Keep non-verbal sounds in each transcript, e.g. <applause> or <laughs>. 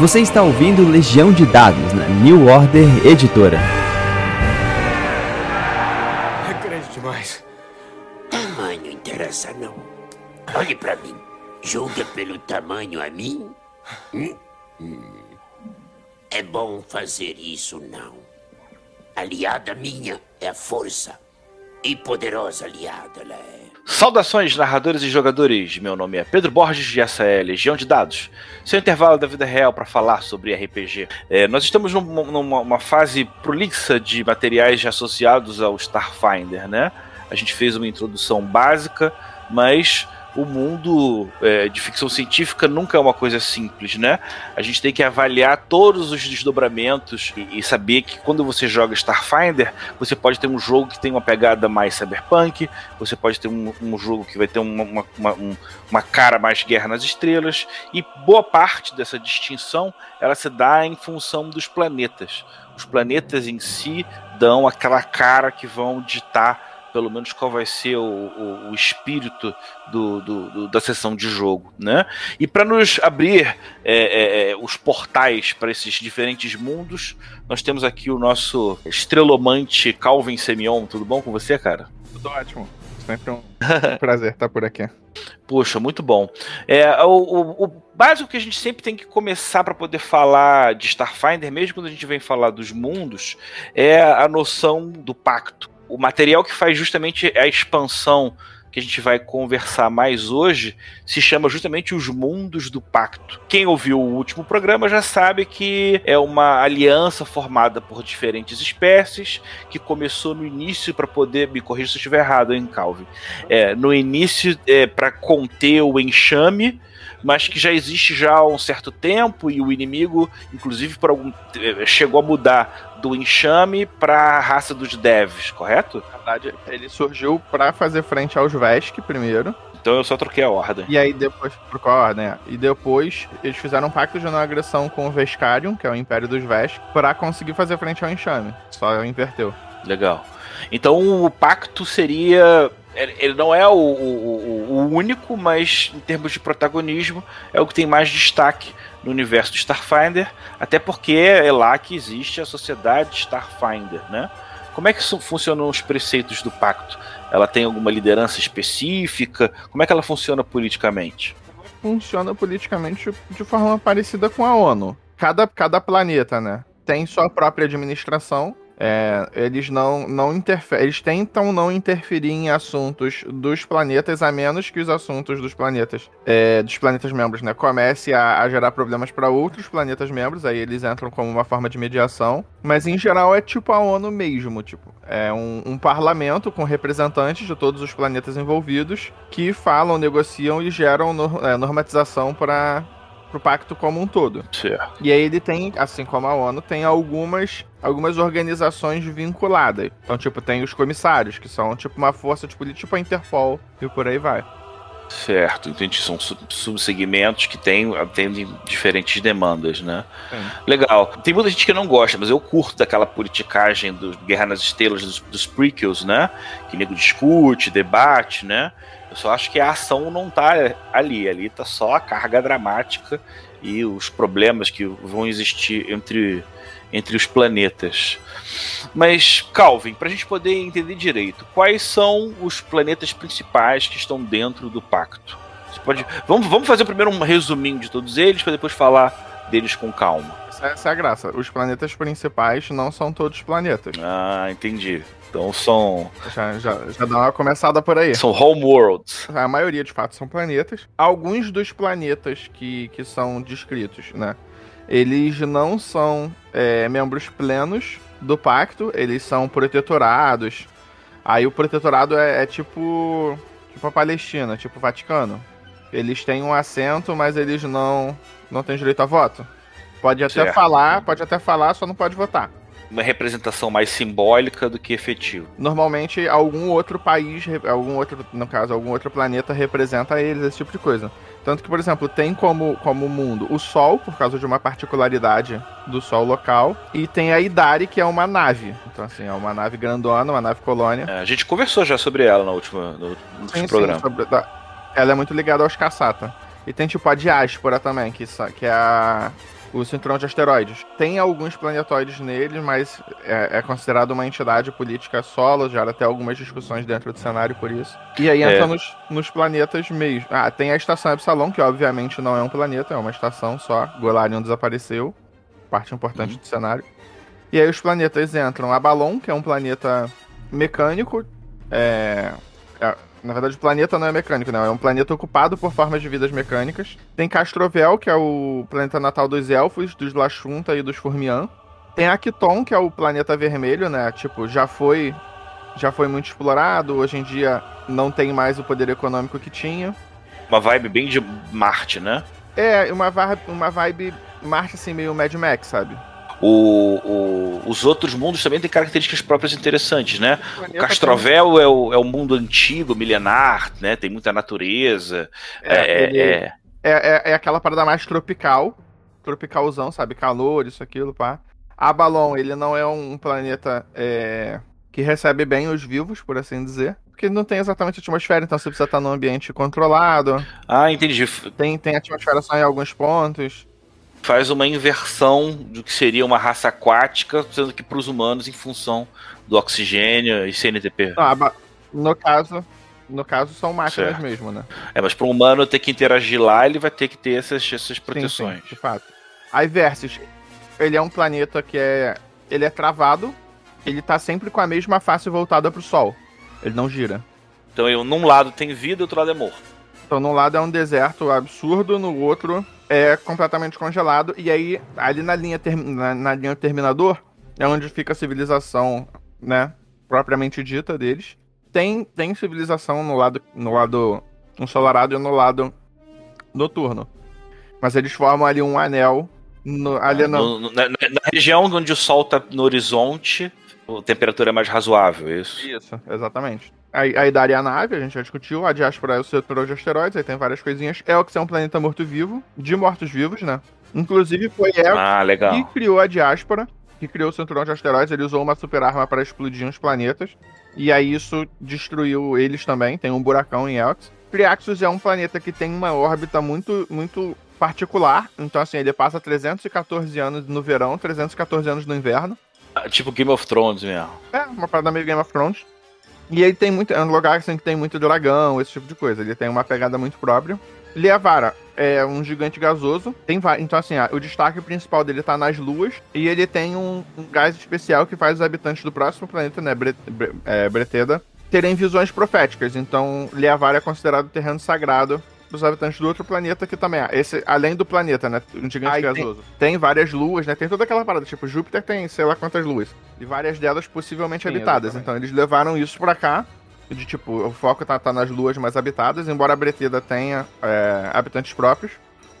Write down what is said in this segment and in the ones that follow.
Você está ouvindo Legião de Dados na New Order Editora. É grande demais. Tamanho interessa não. Olhe pra mim. Julga pelo tamanho a mim? Hum? Hum. É bom fazer isso, não. Aliada minha é a força. E poderosa aliada ela é. Saudações, narradores e jogadores. Meu nome é Pedro Borges e essa é Legião de Dados, seu intervalo da vida real para falar sobre RPG. É, nós estamos numa, numa fase prolixa de materiais associados ao Starfinder, né? A gente fez uma introdução básica, mas o mundo é, de ficção científica nunca é uma coisa simples, né? A gente tem que avaliar todos os desdobramentos e, e, saber que quando você joga Starfinder, você pode ter um jogo que tem uma pegada mais cyberpunk, você pode ter um, um jogo que vai ter uma, uma, uma, uma, cara mais guerra nas estrelas, e boa parte dessa distinção ela se dá em função dos planetas. Os planetas em si dão aquela cara que vão ditar pelo menos qual vai ser o, o, o espírito do, do, do, da sessão de jogo, né? E para nos abrir é, é, é, os portais para esses diferentes mundos, nós temos aqui o nosso estrelomante Calvin Semion. Tudo bom com você, cara? Tudo ótimo. Sempre um <laughs> prazer estar por aqui. Poxa, muito bom. É, o, o, o, básico que a gente sempre tem que começar para poder falar de Starfinder, mesmo quando a gente vem falar dos mundos, é a noção do pacto o material que faz justamente a expansão que a gente vai conversar mais hoje se chama justamente Os Mundos do Pacto. Quem ouviu o último programa já sabe que é uma aliança formada por diferentes espécies que começou no início para poder me corrigir se eu estiver errado, hein, Calvin? É, no início é, para conter o enxame mas que já existe já há um certo tempo e o inimigo, inclusive, por algum eh, chegou a mudar do enxame para a raça dos devs, correto? Na verdade, ele surgiu para fazer frente aos Vesk primeiro. Então eu só troquei a ordem. E aí depois trocou a ordem. É. E depois eles fizeram um pacto de não agressão com o Vescarium, que é o Império dos Vesk, para conseguir fazer frente ao enxame. Só inverteu. Legal. Então o pacto seria ele não é o, o, o, único, mas em termos de protagonismo, é o que tem mais destaque no universo do Starfinder, até porque é lá que existe a sociedade Starfinder, né? Como é que funcionam os preceitos do pacto? Ela tem alguma liderança específica? Como é que ela funciona politicamente? Funciona politicamente de forma parecida com a ONU. Cada, cada planeta, né? Tem sua própria administração é, eles não, não interferem, eles tentam não interferir em assuntos dos planetas, a menos que os assuntos dos planetas, é, dos planetas membros, né, comece a, a gerar problemas para outros planetas membros, aí eles entram como uma forma de mediação. Mas em geral é tipo a ONU mesmo, tipo, é um, um parlamento com representantes de todos os planetas envolvidos que falam, negociam e geram no, é, normatização para pro pacto como um todo. Certo. E aí ele tem, assim como a ONU, tem algumas algumas organizações vinculadas. Então, tipo, tem os comissários, que são tipo uma força tipo, tipo a Interpol e por aí vai. Certo, entendi. São subsegmentos que têm, atendem diferentes demandas, né? Sim. Legal. Tem muita gente que não gosta, mas eu curto daquela politicagem do Guerra nas Estrelas, dos, dos prequels, né? Que nego discute, debate, né? Eu só acho que a ação não tá ali. Ali tá só a carga dramática e os problemas que vão existir entre, entre os planetas. Mas, Calvin, para a gente poder entender direito, quais são os planetas principais que estão dentro do pacto? Você pode, vamos, vamos fazer primeiro um resuminho de todos eles, para depois falar deles com calma. Essa é a graça. Os planetas principais não são todos planetas. Ah, entendi. Então são. Já, já, já dá uma começada por aí. São homeworlds. A maioria, de fato, são planetas. Alguns dos planetas que, que são descritos, né? Eles não são é, membros plenos do pacto, eles são protetorados. Aí o protetorado é, é tipo. Tipo a Palestina, tipo o Vaticano. Eles têm um assento, mas eles não, não têm direito a voto. Pode até certo. falar, pode até falar, só não pode votar uma representação mais simbólica do que efetiva. Normalmente, algum outro país, algum outro, no caso, algum outro planeta representa eles, esse tipo de coisa. Tanto que, por exemplo, tem como, como mundo o Sol, por causa de uma particularidade do Sol local, e tem a Idari, que é uma nave. Então, assim, é uma nave grandona, uma nave colônia. É, a gente conversou já sobre ela no último, no, no sim, programa. Sim, sobre, ela é muito ligada aos caçata. E tem tipo a diáspora também, que, que é a o cinturão de asteroides. Tem alguns planetóides nele, mas é, é considerado uma entidade política solo, já até algumas discussões dentro do cenário por isso. E aí entra É. nos, nos planetas mesmo. Ah, tem a estação Epsilon, que obviamente não é um planeta, é uma estação só. Golarion desapareceu, parte importante do cenário. E aí os planetas entram Abalon, que é um planeta mecânico. É, é- na verdade, o planeta não é mecânico, não. É um planeta ocupado por formas de vidas mecânicas. Tem Castrovel, que é o planeta natal dos elfos, dos Lashunta e dos Furmian. Tem Akiton, que é o planeta vermelho, né? Tipo, já foi já foi muito explorado, hoje em dia não tem mais o poder econômico que tinha. Uma vibe bem de Marte, né? É, uma uma vibe Marte assim, meio Mad Max, sabe? O, o- os outros mundos também têm características próprias interessantes, né? O Castrovel é o, é o mundo antigo, milenar, né? Tem muita natureza. É, É, é- É, é, é aquela parada mais tropical. Tropicalzão, sabe? Calor, isso, aquilo, pá. Abalon, ele não é um planeta é, que recebe bem os vivos, por assim dizer. Porque não tem exatamente atmosfera, então você precisa estar num ambiente controlado. Ah, entendi. Tem, tem atmosfera só em alguns pontos. Faz uma inversão do que seria uma raça aquática, sendo que para os humanos, em função do oxigênio e CNTP. Aba- no caso. No caso, são máquinas Certo. mesmo, né? É, mas para um humano ter que interagir lá, ele vai ter que ter essas, essas Sim, proteções. sim, de fato. Aí Versus, ele é um planeta que é. Ele é travado. Ele tá sempre com a mesma face voltada pro Sol. Ele não gira. Então, eu, num lado tem vida, outro lado é morto. Então, num lado é um deserto absurdo, no outro é completamente congelado. E aí, ali na linha, na, na linha terminador, é onde fica a civilização, né? Propriamente dita deles. Tem, tem civilização no lado, no lado ensolarado e no lado noturno. Mas eles formam ali um anel. No, ali no, No- no- na, na- na região onde o sol tá no horizonte, a temperatura é mais razoável, é isso? Isso, exatamente. Aí, aí daria a nave, a gente já discutiu, a diáspora é o setor de asteroides, aí tem várias coisinhas. Elx é um planeta morto-vivo, de mortos-vivos, né? Inclusive foi Elx Ah, que criou a diáspora, que criou o cinturão de asteroides, ele usou uma super arma para explodir uns planetas. E aí isso destruiu eles também, tem um buracão em Elx. Triaxus é um planeta que tem uma órbita muito, muito particular, então assim, ele passa 314 anos no verão, 314 anos no inverno. Ah, Tipo Game of Thrones mesmo. É, uma parada meio Game of Thrones. E ele tem muito. É um lugar assim, que tem muito dragão, esse tipo de coisa. Ele tem uma pegada muito própria. Liavara é um gigante gasoso. Tem Então, assim, o destaque principal dele tá nas luas. E ele tem um, um gás especial que faz os habitantes do próximo planeta, né? Bre Bre é, Breteda, terem visões proféticas. Então, Liavara é considerado terreno sagrado dos habitantes do outro planeta que também. Esse, além do planeta, né? Um gigante Aí tem- gasoso. Tem várias luas, né? Tem toda aquela parada. Tipo, Júpiter tem sei lá quantas luas. E várias delas possivelmente Sim, habitadas. exatamente. Então eles levaram isso pra cá. De tipo, o foco tá, tá nas luas mais habitadas, embora a Breteda tenha é, habitantes próprios.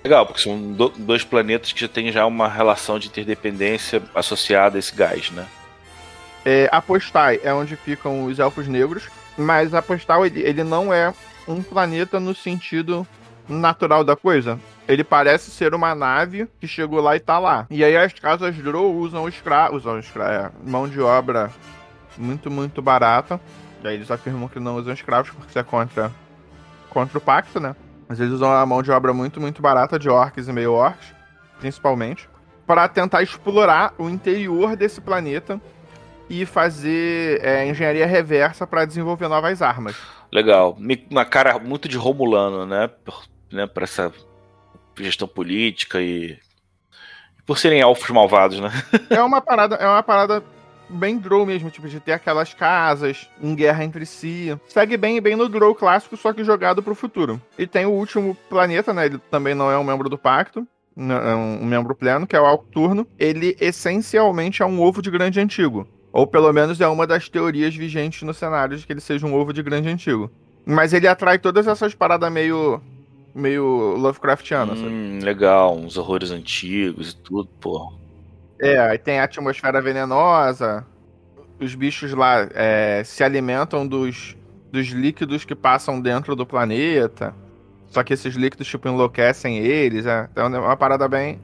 Legal, porque são do- dois planetas que já têm já uma relação de interdependência associada a esse gás, né? É, Apostai é onde ficam os elfos negros, mas Apostal ele, ele não é um planeta no sentido natural da coisa. Ele parece ser uma nave que chegou lá e tá lá. E aí as casas Drow usam escravos, usam escra é, mão de obra muito, muito barata. E aí eles afirmam que não usam escravos porque isso é contra, contra o pacto, né? Mas eles usam a mão de obra muito, muito barata de orcs e meio orcs, principalmente, para tentar explorar o interior desse planeta e fazer é, engenharia reversa para desenvolver novas armas. Legal. Uma cara muito de Romulano, né? Né? Por essa gestão política e. Por serem elfos malvados, né? É uma parada, é uma parada bem Drow mesmo, tipo, de ter aquelas casas em guerra entre si. Segue bem bem no Drow clássico, só que jogado pro futuro. E tem o último planeta, né? Ele também não é um membro do pacto. n- É um membro pleno, que é o Alcturno. Ele essencialmente é um ovo de grande antigo. Ou pelo menos é uma das teorias vigentes no cenário de que ele seja um ovo de grande antigo. Mas ele atrai todas essas paradas meio. meio Lovecraftianas? Hum, legal. Uns horrores antigos e tudo, pô. É, aí tem a atmosfera venenosa. Os bichos lá é, se alimentam dos, dos líquidos que passam dentro do planeta. Só que esses líquidos, tipo, enlouquecem eles. É, então é uma parada bem.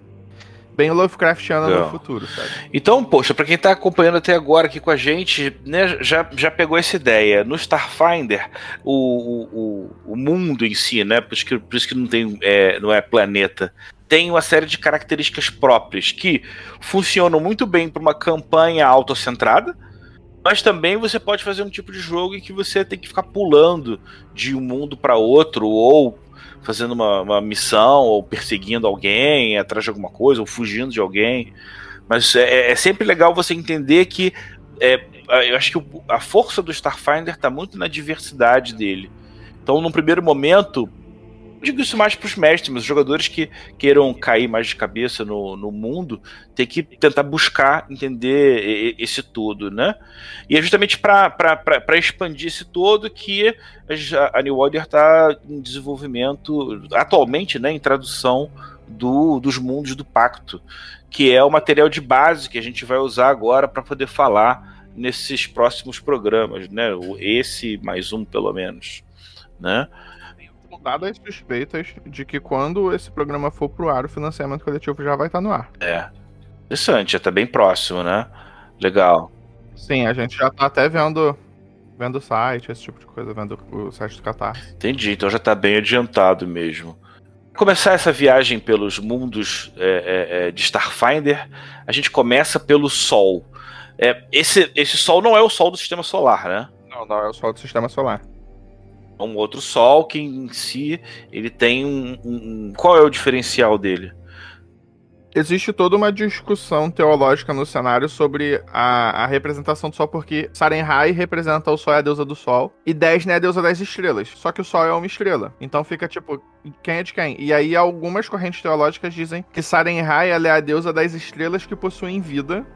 Bem Lovecraftiana Legal. no futuro, sabe? Então, poxa, pra quem tá acompanhando até agora aqui com a gente, né, já, já pegou essa ideia. No Starfinder, o, o, o- o mundo em si, né? Por isso que, por isso que não, tem, é, não é planeta. tem uma série de características próprias que funcionam muito bem para uma campanha autocentrada, mas também você pode fazer um tipo de jogo em que você tem que ficar pulando de um mundo para outro, ou fazendo uma, uma, missão, ou perseguindo alguém, atrás de alguma coisa, ou fugindo de alguém. Mas é, é sempre legal você entender que é, eu acho que a força do Starfinder está muito na diversidade dele. Então, num primeiro momento, digo isso mais para os mestres, mas os jogadores que queiram cair mais de cabeça no, no mundo, tem que tentar buscar entender esse todo, né? E é justamente para expandir esse todo que a New Order está em desenvolvimento, atualmente, né, em tradução do, dos mundos do Pacto, que é o material de base que a gente vai usar agora para poder falar nesses próximos programas, né? Esse mais um, pelo menos, né? Dadas suspeitas de que quando esse programa for pro ar, o financiamento coletivo já vai estar tá no ar. É. Interessante, já tá bem próximo, né? Legal. Sim, a gente já tá até vendo vendo o site, esse tipo de coisa, vendo o site do Catarse. Entendi, então já tá bem adiantado mesmo. Começar essa viagem pelos mundos é, é, é de Starfinder, a gente começa pelo Sol. É, esse, esse Sol não é o Sol do Sistema Solar, né? Não, não é o Sol do Sistema Solar um outro Sol que em si ele tem um, um, qual é o diferencial dele? Existe toda uma discussão teológica no cenário sobre a, a representação do Sol, porque Sarenhai representa o Sol é a deusa do Sol, e Desne é a deusa das estrelas. Só que o Sol é uma estrela. Então fica tipo, quem é de quem? E aí algumas correntes teológicas dizem que Sarenhai é a deusa das estrelas que possuem vida,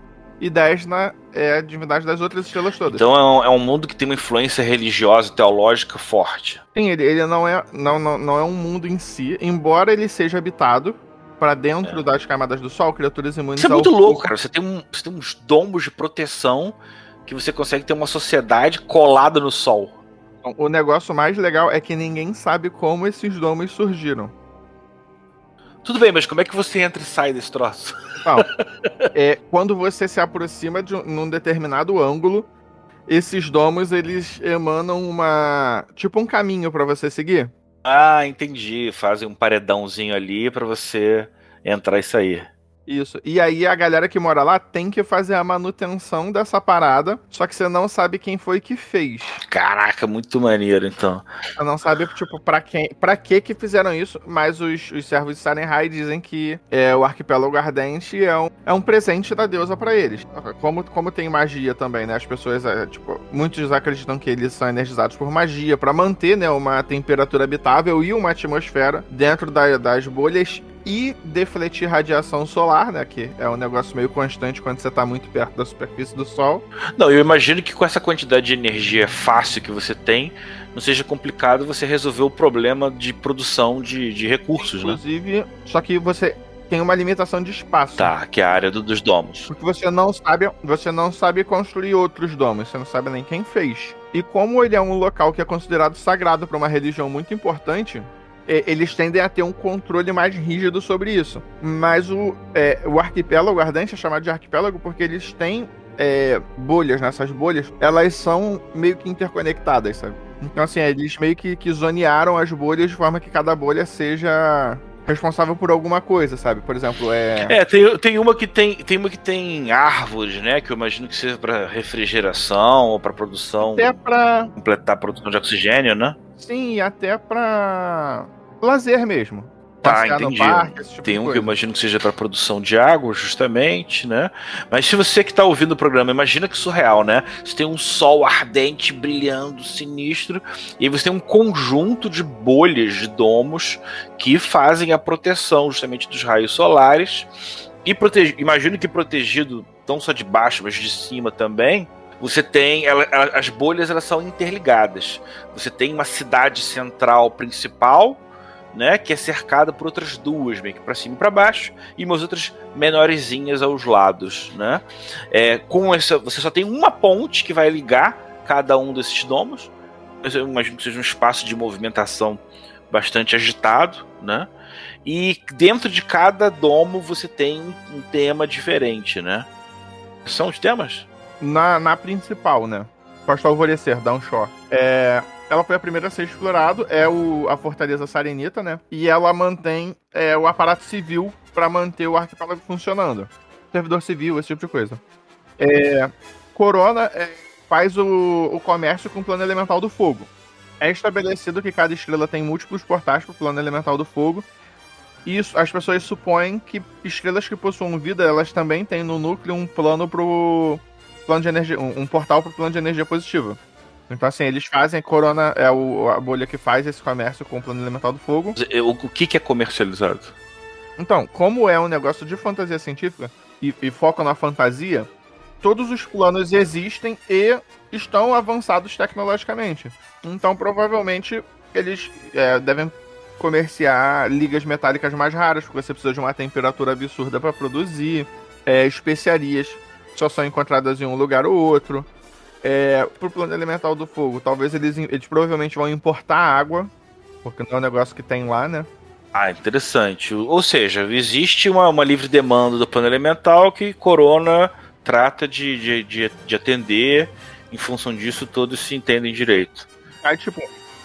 e Desna é a divindade das outras estrelas todas. Então é um, é um, mundo que tem uma influência religiosa e teológica forte. Sim, ele, ele não, é, não, não, não é um mundo em si, embora ele seja habitado para dentro é. das camadas do Sol, criaturas imunes Isso é muito louco, cara. Você tem, um, você tem uns dombos de proteção que você consegue ter uma sociedade colada no Sol. Então, o negócio mais legal é que ninguém sabe como esses domos surgiram. Tudo bem, mas como é que você entra e sai desse troço? Não. <laughs> É, quando você se aproxima de um, num determinado ângulo, esses domos eles emanam uma. tipo um caminho para você seguir. Ah, entendi. Fazem um paredãozinho ali para você entrar e sair. Isso. E aí a galera que mora lá tem que fazer a manutenção dessa parada, só que você não sabe quem foi que fez. Caraca, muito maneiro, então. Você não sabe, tipo, pra, quem, pra que que fizeram isso, mas os, os servos de Sarenhai dizem que é, o arquipélago ardente é um, é um presente da deusa para eles. Como, como tem magia também, né? As pessoas, é, tipo, muitos acreditam que eles são energizados por magia para manter, né, uma temperatura habitável e uma atmosfera dentro da, das bolhas e defletir radiação solar, né? Que é um negócio meio constante quando você está muito perto da superfície do Sol. Não, eu imagino que com essa quantidade de energia fácil que você tem, não seja complicado você resolver o problema de produção de, de recursos, Inclusive, né? Inclusive, só que você tem uma limitação de espaço. Tá, que é a área do, dos domos. Porque você não sabe, você não sabe construir outros domos, você não sabe nem quem fez. E como ele é um local que é considerado sagrado para uma religião muito importante, eles tendem a ter um controle mais rígido sobre isso. Mas o, é, o arquipélago ardente é chamado de arquipélago porque eles têm é, bolhas, nessas né? bolhas, elas são meio que interconectadas, sabe? Então, assim, eles meio que, que zonearam as bolhas de forma que cada bolha seja responsável por alguma coisa, sabe? Por exemplo, é. É, tem, tem uma que tem. Tem uma que tem árvores, né? Que eu imagino que seja para refrigeração ou para produção. Até para completar a produção de oxigênio, né? Sim, até para lazer mesmo. Tá, entendi. Parque, tipo Tem um que eu imagino que seja para produção de água, justamente, né? Mas se você que está ouvindo o programa, imagina que surreal, né? Você tem um sol ardente, brilhando, sinistro, e você tem um conjunto de bolhas de domos que fazem a proteção justamente dos raios solares. E protege... imagino que protegido não só de baixo, mas de cima também, você tem ela, ela, as bolhas elas são interligadas. Você tem uma cidade central principal né, que é cercada por outras duas, meio que para cima e para baixo, e umas outras menorzinhas aos lados, né? É, com essa, você só tem uma ponte que vai ligar cada um desses domos. Eu imagino que seja um espaço de movimentação bastante agitado, né? E dentro de cada domo você tem um tema diferente, né? São os temas? Na, na principal, né? Posta Alvorecer, Down Shore. É, ela foi a primeira a ser explorada, é o, a Fortaleza Sarenita, né? E ela mantém é, o aparato civil para manter o arquipélago funcionando. Servidor civil, esse tipo de coisa. É, Corona é, faz o, o comércio com o plano elemental do fogo. É estabelecido que cada estrela tem múltiplos portais para o plano elemental do fogo. E isso, as pessoas supõem que estrelas que possuem vida, elas também têm no núcleo um plano pro plano de energia, um, um portal para o plano de energia positiva. Então, assim, eles fazem, Corona é o, a bolha que faz esse comércio com o plano elemental do fogo. O, o que, que é comercializado? Então, como é um negócio de fantasia científica e, e foca na fantasia, todos os planos existem e estão avançados tecnologicamente. Então, provavelmente, eles é, devem comerciar ligas metálicas mais raras, porque você precisa de uma temperatura absurda para produzir, é, especiarias só são encontradas em um lugar ou outro. É, pro plano elemental do fogo, talvez eles, eles provavelmente vão importar água, porque não é um negócio que tem lá, né? Ah, interessante. Ou seja, existe uma, uma livre demanda do plano elemental que Corona trata de, de, de, de atender. Em função disso, todos se entendem direito. Aí, tipo,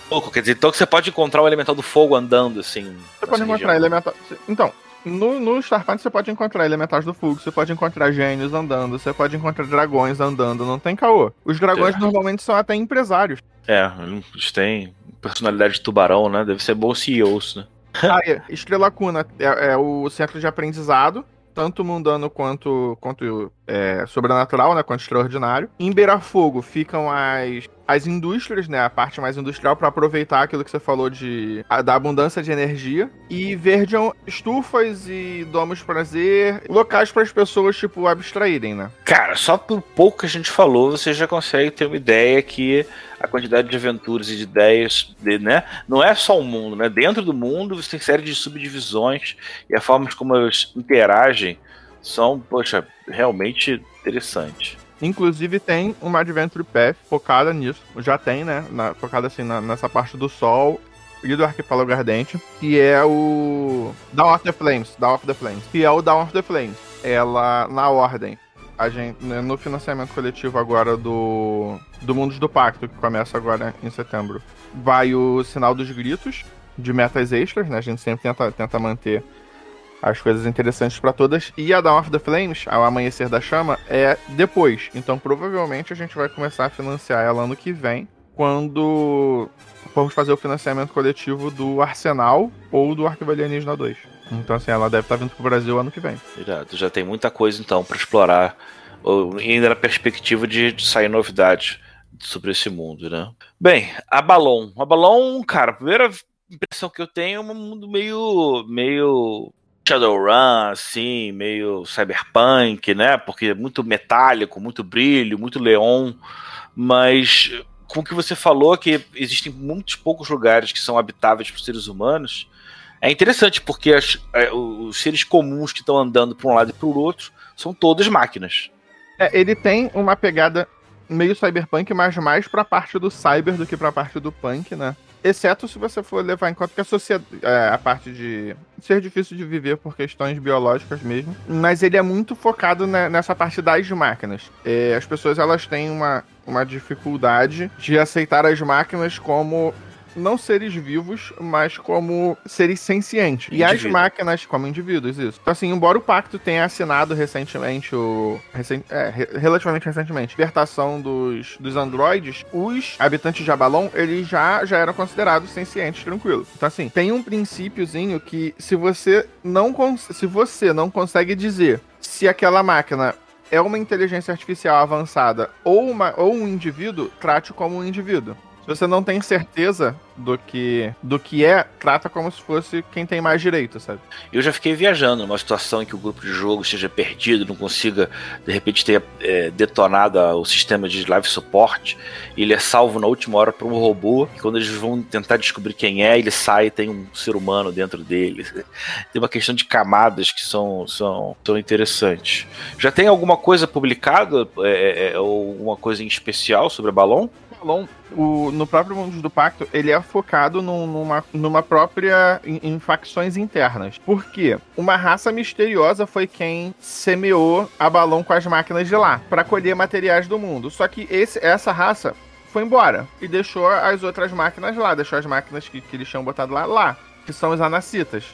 pouco, quer dizer, então você pode encontrar o elemental do fogo andando, assim. Você pode encontrar elemental. Então, no, no Starfinder você pode encontrar elementais do fogo, você pode encontrar gênios andando, você pode encontrar dragões andando, não tem caô. Os dragões é. normalmente são até empresários. É, eles têm personalidade de tubarão, né? Deve ser bons CEOs, né? Ah, Estrela Cuna é, é o centro de aprendizado tanto mundano quanto, quanto é, sobrenatural, né? Quanto extraordinário. Em Beira Fogo ficam as as indústrias, né, a parte mais industrial para aproveitar aquilo que você falou de a, da abundância de energia e Verdian estufas e domos prazer, locais para as pessoas tipo abstraírem, né? Cara, só por pouco que a gente falou, você já consegue ter uma ideia que a quantidade de aventuras e de ideias, de, né, não é só o mundo, né? Dentro do mundo você tem série de subdivisões e a forma como elas interagem são, poxa, realmente interessantes. Inclusive tem uma Adventure Path focada nisso. Já tem, né? Na, focada assim na, nessa parte do Sol e do Arquipélago Ardente, que é o Dawn of the Flames, Dawn of the Flames, que é o Dawn of the Flames. Ela na ordem. A gente né, no financiamento coletivo agora do do Mundos do Pacto, que começa agora em setembro. Vai o Sinal dos Gritos de metas extras, né? A gente sempre tenta, tenta manter as coisas interessantes para todas. E a Dawn of the Flames, ao Amanhecer da Chama, é depois. Então provavelmente a gente vai começar a financiar ela ano que vem, quando formos fazer o financiamento coletivo do Arsenal ou do Arquivo Alienígena 2. Então assim, ela deve estar vindo pro Brasil ano que vem. Irado, já tem muita coisa então para explorar, ainda na perspectiva de sair novidades sobre esse mundo, né? Bem, a Balon. A Balon, cara, a primeira impressão que eu tenho é um mundo meio meio Shadowrun, assim, meio cyberpunk, né? Porque é muito metálico, muito brilho, muito leon. Mas com o que você falou, que existem muitos poucos lugares que são habitáveis por seres humanos, é interessante, porque as, é, os seres comuns que estão andando para um lado e para o outro são todas máquinas. É, ele tem uma pegada meio cyberpunk, mas mais para a parte do cyber do que para a parte do punk, né? Exceto se você for levar em conta que a sociedade. É, a parte de ser difícil de viver por questões biológicas mesmo. Mas ele é muito focado nessa parte das máquinas. É, as pessoas elas têm uma, uma dificuldade de aceitar as máquinas como não seres vivos, mas como seres sencientes. E as máquinas como indivíduos, isso. Então, assim, embora o pacto tenha assinado recentemente o. Recent, é, relativamente recentemente, libertação dos, dos androides, os habitantes de Abalon, eles já, já eram considerados sencientes, tranquilo. Então, assim, tem um princípiozinho que se você não, se você não consegue dizer se aquela máquina é uma inteligência artificial avançada ou, uma, ou um indivíduo, trate como um indivíduo. Você não tem certeza do que do que é, trata como se fosse quem tem mais direito, sabe? Eu já fiquei viajando numa situação em que o grupo de jogo esteja perdido, não consiga de repente ter é, detonado o sistema de live support, e ele é salvo na última hora por um robô, e quando eles vão tentar descobrir quem é, ele sai e tem um ser humano dentro dele. <laughs> Tem uma questão de camadas que são, são, são interessantes. Já tem alguma coisa publicada, é, é, ou uma coisa em especial sobre a Balon? Balon, o, no próprio mundo do Pacto, ele é focado num, numa, numa própria. Em, em, facções internas. Por quê? Uma raça misteriosa foi quem semeou a balão com as máquinas de lá, para colher materiais do mundo. Só que esse, essa raça foi embora e deixou as outras máquinas lá, deixou as máquinas que, que eles tinham botado lá, lá, que são os anacitas,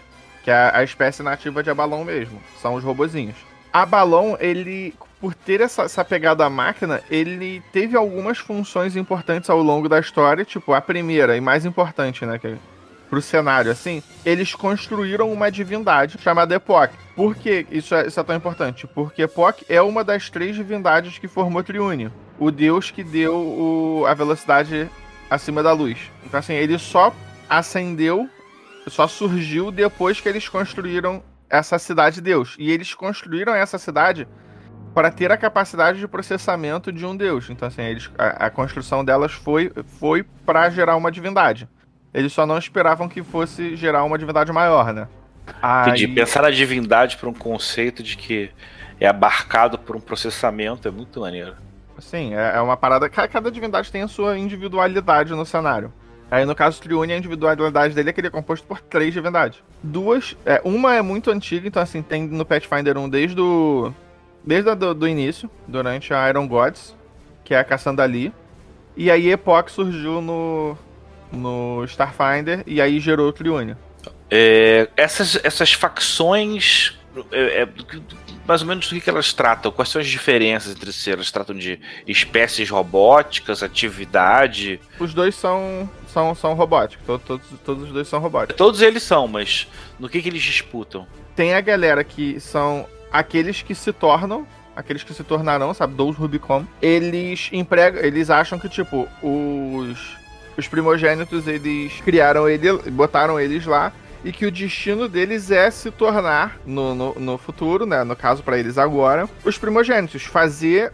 que é a espécie nativa de Abalon mesmo, são os robozinhos. Abalon, ele, por ter essa, essa pegada à máquina, ele teve algumas funções importantes ao longo da história, tipo, a primeira e mais importante, né, que pro cenário, assim, eles construíram uma divindade chamada Epoch. Por que isso é, isso é tão importante? Porque Epoch é uma das três divindades que formou Triúnio. O deus que deu o, a velocidade acima da luz. Então, assim, ele só acendeu, só surgiu depois que eles construíram essa cidade Deus. E eles construíram essa cidade para ter a capacidade de processamento de um deus. Então, assim, eles, a, a construção delas foi, foi para gerar uma divindade. Eles só não esperavam que fosse gerar uma divindade maior, né? Entendi. Pensar na divindade por um conceito de que é abarcado por um processamento é muito maneiro. Sim, é, é uma parada. Cada divindade tem a sua individualidade no cenário. Aí no caso Triune, a individualidade dele é que ele é composto por três divindades. Duas. É, uma é muito antiga, então assim, tem no Pathfinder 1 desde o. Desde o do, do início, durante a Iron Gods, que é a Cassandra Lee. E aí Epoch surgiu no, no Starfinder e aí gerou o Triune. É, essas, essas facções, é, é, mais ou menos do que elas tratam? Quais são as diferenças entre si? Elas tratam de espécies robóticas, atividade? Os dois são, são, são robóticos, todos, todos, todos os dois são robóticos. Todos eles são, mas no que, que eles disputam? Tem a galera que são aqueles que se tornam aqueles que se tornarão, sabe, dos Rubicon, eles empregam, eles acham que tipo os os primogênitos eles criaram ele, botaram eles lá e que o destino deles é se tornar no, no, no futuro, né? No caso para eles agora, os primogênitos fazer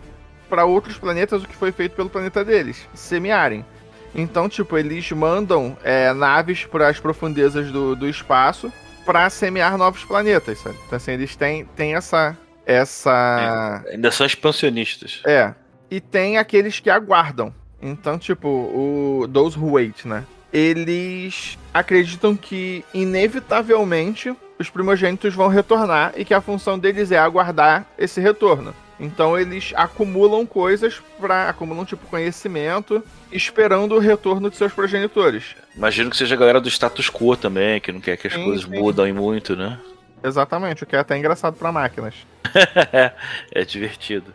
para outros planetas o que foi feito pelo planeta deles, semearem. Então, tipo, eles mandam é, naves para as profundezas do, do espaço para semear novos planetas, sabe? Então, assim, eles têm, têm essa. essa... É, ainda são expansionistas. É. E tem aqueles que aguardam. Então, tipo, o Those Who Wait, né? Eles acreditam que, inevitavelmente, os primogênitos vão retornar e que a função deles é aguardar esse retorno. Então eles acumulam coisas para acumulam tipo conhecimento, esperando o retorno de seus progenitores. Imagino que seja a galera do status quo também, que não quer que as sim, coisas sim. mudem muito, né? Exatamente, o que é até engraçado para máquinas. <laughs> é divertido.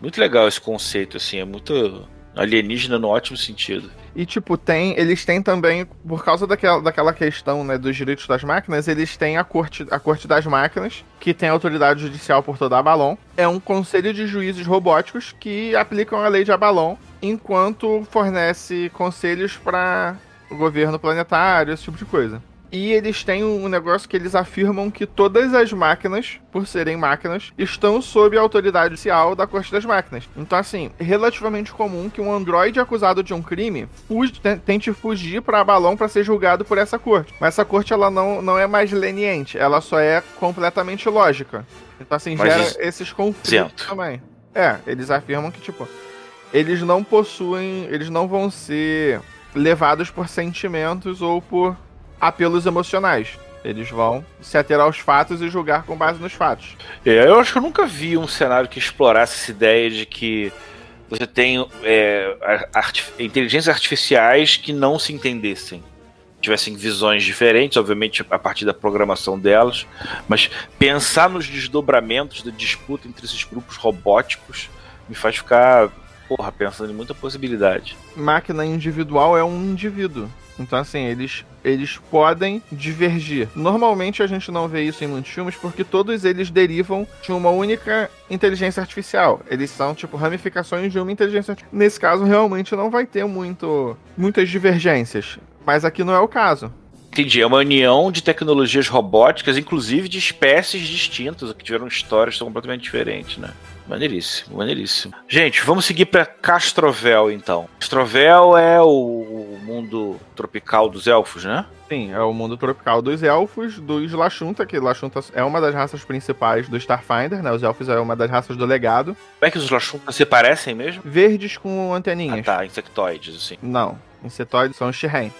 Muito legal esse conceito assim, é muito Alienígena no ótimo sentido. E, tipo, tem. Eles têm também, por causa daquela, daquela questão, né, dos direitos das máquinas, eles têm a corte, a corte das máquinas, que tem autoridade judicial por toda Abalon. É um conselho de juízes robóticos que aplicam a lei de Abalon, enquanto fornece conselhos para o governo planetário, esse tipo de coisa. E eles têm um negócio que eles afirmam que todas as máquinas, por serem máquinas, estão sob a autoridade oficial da Corte das Máquinas. Então, assim, relativamente comum que um androide acusado de um crime tente fugir para Abalon para ser julgado por essa corte. Mas essa corte ela não, não é mais leniente, ela só é completamente lógica. Então, assim, Mas gera isso... esses conflitos também. É, eles afirmam que, tipo, eles não possuem, eles não vão ser levados por sentimentos ou por apelos emocionais. Eles vão se ater aos fatos e julgar com base nos fatos. É, eu acho que eu nunca vi um cenário que explorasse essa ideia de que você tem é, artif inteligências artificiais que não se entendessem. Tivessem visões diferentes, obviamente, a partir da programação delas, mas pensar nos desdobramentos da disputa entre esses grupos robóticos me faz ficar, porra, pensando em muita possibilidade. Máquina individual é um indivíduo. Então, assim, eles, eles podem divergir. Normalmente a gente não vê isso em muitos filmes porque todos eles derivam de uma única inteligência artificial. Eles são, tipo, ramificações de uma inteligência artificial. Nesse caso, realmente não vai ter muito, muitas divergências. Mas aqui não é o caso. Entendi. É uma união de tecnologias robóticas, inclusive de espécies distintas, que tiveram histórias completamente diferentes, né? Maneiríssimo, maneiríssimo. Gente, vamos seguir para Castrovel então. Castrovel é o mundo tropical dos elfos, né? Sim, é o mundo tropical dos elfos, dos Lachunta, que Lachunta é uma das raças principais do Starfinder, né? Os elfos é uma das raças do legado. Como é que os Lachunta se parecem mesmo? Verdes com anteninhas. Ah, tá, insectoides, assim. Não, insetoides são os Shiren.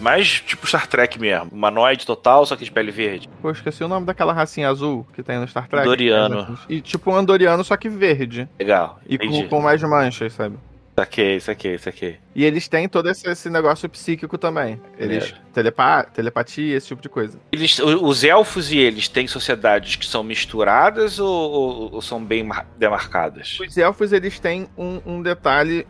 Mais tipo Star Trek mesmo. Humanoide total, só que de pele verde. Pô, esqueci o nome daquela racinha azul que tem no Star Trek. Andoriano. E tipo um Andoriano, só que verde. Legal. E com, com, mais manchas, sabe? Saquei, saquei, saquei. E eles têm todo esse, esse negócio psíquico também. Eles Maneiro. telepa telepatia, esse tipo de coisa. Eles, os elfos e eles têm sociedades que são misturadas ou, ou- ou são bem mar- demarcadas? Os elfos, eles têm um, um detalhe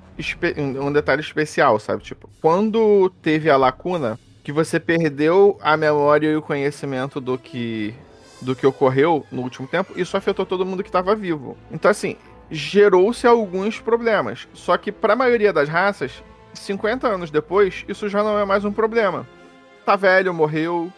um detalhe especial, sabe? Tipo, quando teve a lacuna, que você perdeu a memória e o conhecimento do que do que ocorreu no último tempo, isso afetou todo mundo que estava vivo. Então, assim, gerou-se alguns problemas. Só que para a maioria das raças, 50 anos depois, isso já não é mais um problema. Tá velho, morreu,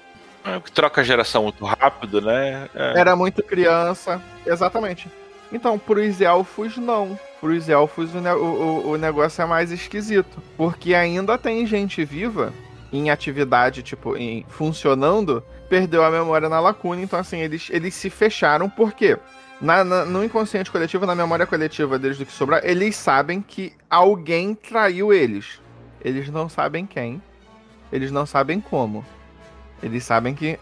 É, que troca a geração muito rápido, né? É. era muito criança. Exatamente. Então, pros elfos, não. Pros elfos, o, ne- o, o- o negócio é mais esquisito. Porque ainda tem gente viva em atividade, tipo, em, funcionando, perdeu a memória na lacuna. Então, assim, eles, eles se fecharam. Por quê? Na, na- no inconsciente coletivo, na memória coletiva deles do que sobrar, eles sabem que alguém traiu eles. Eles não sabem quem. Eles não sabem como. Eles sabem que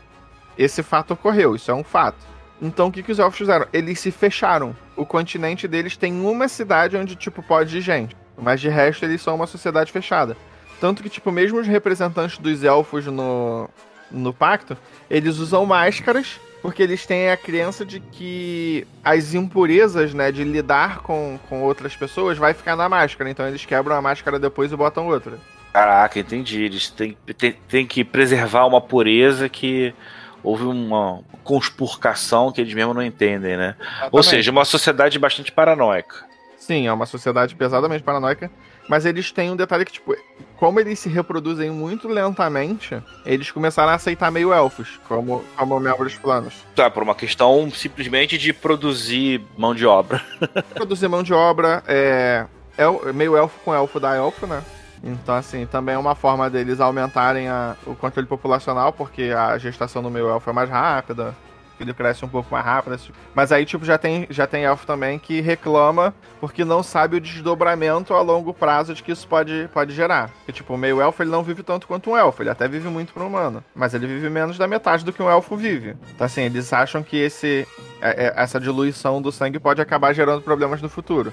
esse fato ocorreu, isso é um fato. Então o que, que os elfos fizeram? Eles se fecharam. O continente deles tem uma cidade onde, tipo, pode ir gente. Mas de resto, eles são uma sociedade fechada. Tanto que, tipo, mesmo os representantes dos elfos no, no pacto, eles usam máscaras, porque eles têm a crença de que as impurezas, né, de lidar com, com outras pessoas vai ficar na máscara. Então eles quebram a máscara depois e botam outra. Caraca, entendi. Eles têm, têm, têm que preservar uma pureza que houve uma conspurcação que eles mesmos não entendem, né? Ou Exatamente. seja, uma sociedade bastante paranoica. Sim, é uma sociedade pesadamente paranoica. Mas eles têm um detalhe que, tipo, como eles se reproduzem muito lentamente, eles começaram a aceitar meio elfos como, como membros planos. Tá, por uma questão simplesmente de produzir mão de obra. <laughs> Produzir mão de obra é, el- meio elfo com elfo da elfo, né? Então, assim, também é uma forma deles aumentarem a- o controle populacional, porque a gestação no meio elfo é mais rápida, ele cresce um pouco mais rápido. tipo- Mas aí, tipo, já tem, já tem elfo também que reclama porque não sabe o desdobramento a longo prazo de que isso pode, pode gerar. Porque, tipo, o meio elfo ele não vive tanto quanto um elfo, ele até vive muito para humano, mas ele vive menos da metade do que um elfo vive. Então, assim, eles acham que esse, é- é- essa diluição do sangue pode acabar gerando problemas no futuro.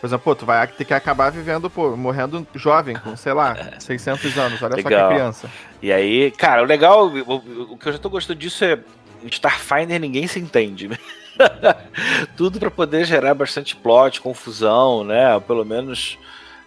Por exemplo, pô, tu vai ter que acabar vivendo, pô, morrendo jovem, com, sei lá, 600 anos. Olha só Legal. que criança. E aí, cara, o legal, o, o que eu já tô gostando disso é Starfinder ninguém se entende, né? <laughs> Tudo pra poder gerar bastante plot, confusão, né? Pelo menos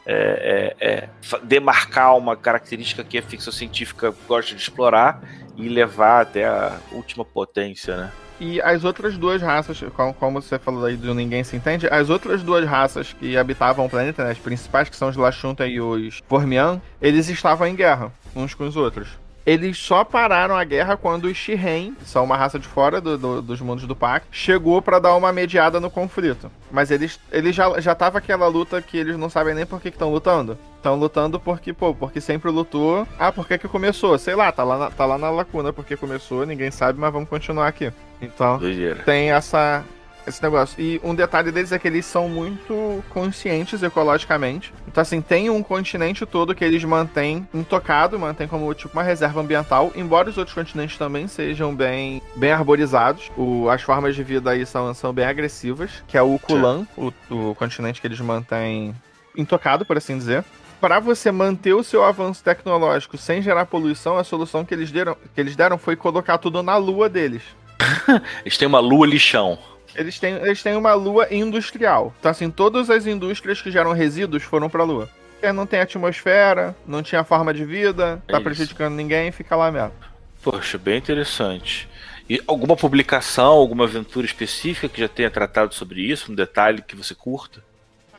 é, é, é, demarcar uma característica que a ficção científica gosta de explorar e levar até a última potência, né? E as outras duas raças, como, como você falou aí do Ninguém Se Entende, as outras duas raças que habitavam o planeta, né, as principais, que são os Lashunta e os Formian, eles estavam em guerra uns com os outros. Eles só pararam a guerra quando os Shiren, que são uma raça de fora do- do- dos mundos do Pacto, chegou pra dar uma mediada no conflito. Mas eles, eles já, já tava aquela luta que eles não sabem nem por que estão lutando. Estão lutando porque, pô, porque sempre lutou. Ah, por que que começou? Sei lá, tá lá, na, tá lá na lacuna porque começou, ninguém sabe, mas vamos continuar aqui. Então, Doideira. tem essa esse negócio. E um detalhe deles é que eles são muito conscientes ecologicamente. Então, assim, tem um continente todo que eles mantêm intocado, mantêm como tipo uma reserva ambiental, embora os outros continentes também sejam bem, bem arborizados. O- as formas de vida aí são, são bem agressivas, que é o Kulan, o, o continente que eles mantêm intocado, por assim dizer. Para você manter o seu avanço tecnológico sem gerar poluição, a solução que eles deram, que eles deram foi colocar tudo na lua deles. <laughs> Eles têm uma lua lixão. Eles têm, eles têm uma lua industrial. Então, assim, todas as indústrias que geram resíduos foram pra lua. Porque não tem atmosfera, não tinha forma de vida, É tá prejudicando ninguém, fica lá mesmo. Poxa, bem interessante. E alguma publicação, alguma aventura específica que já tenha tratado sobre isso? Um detalhe que você curta?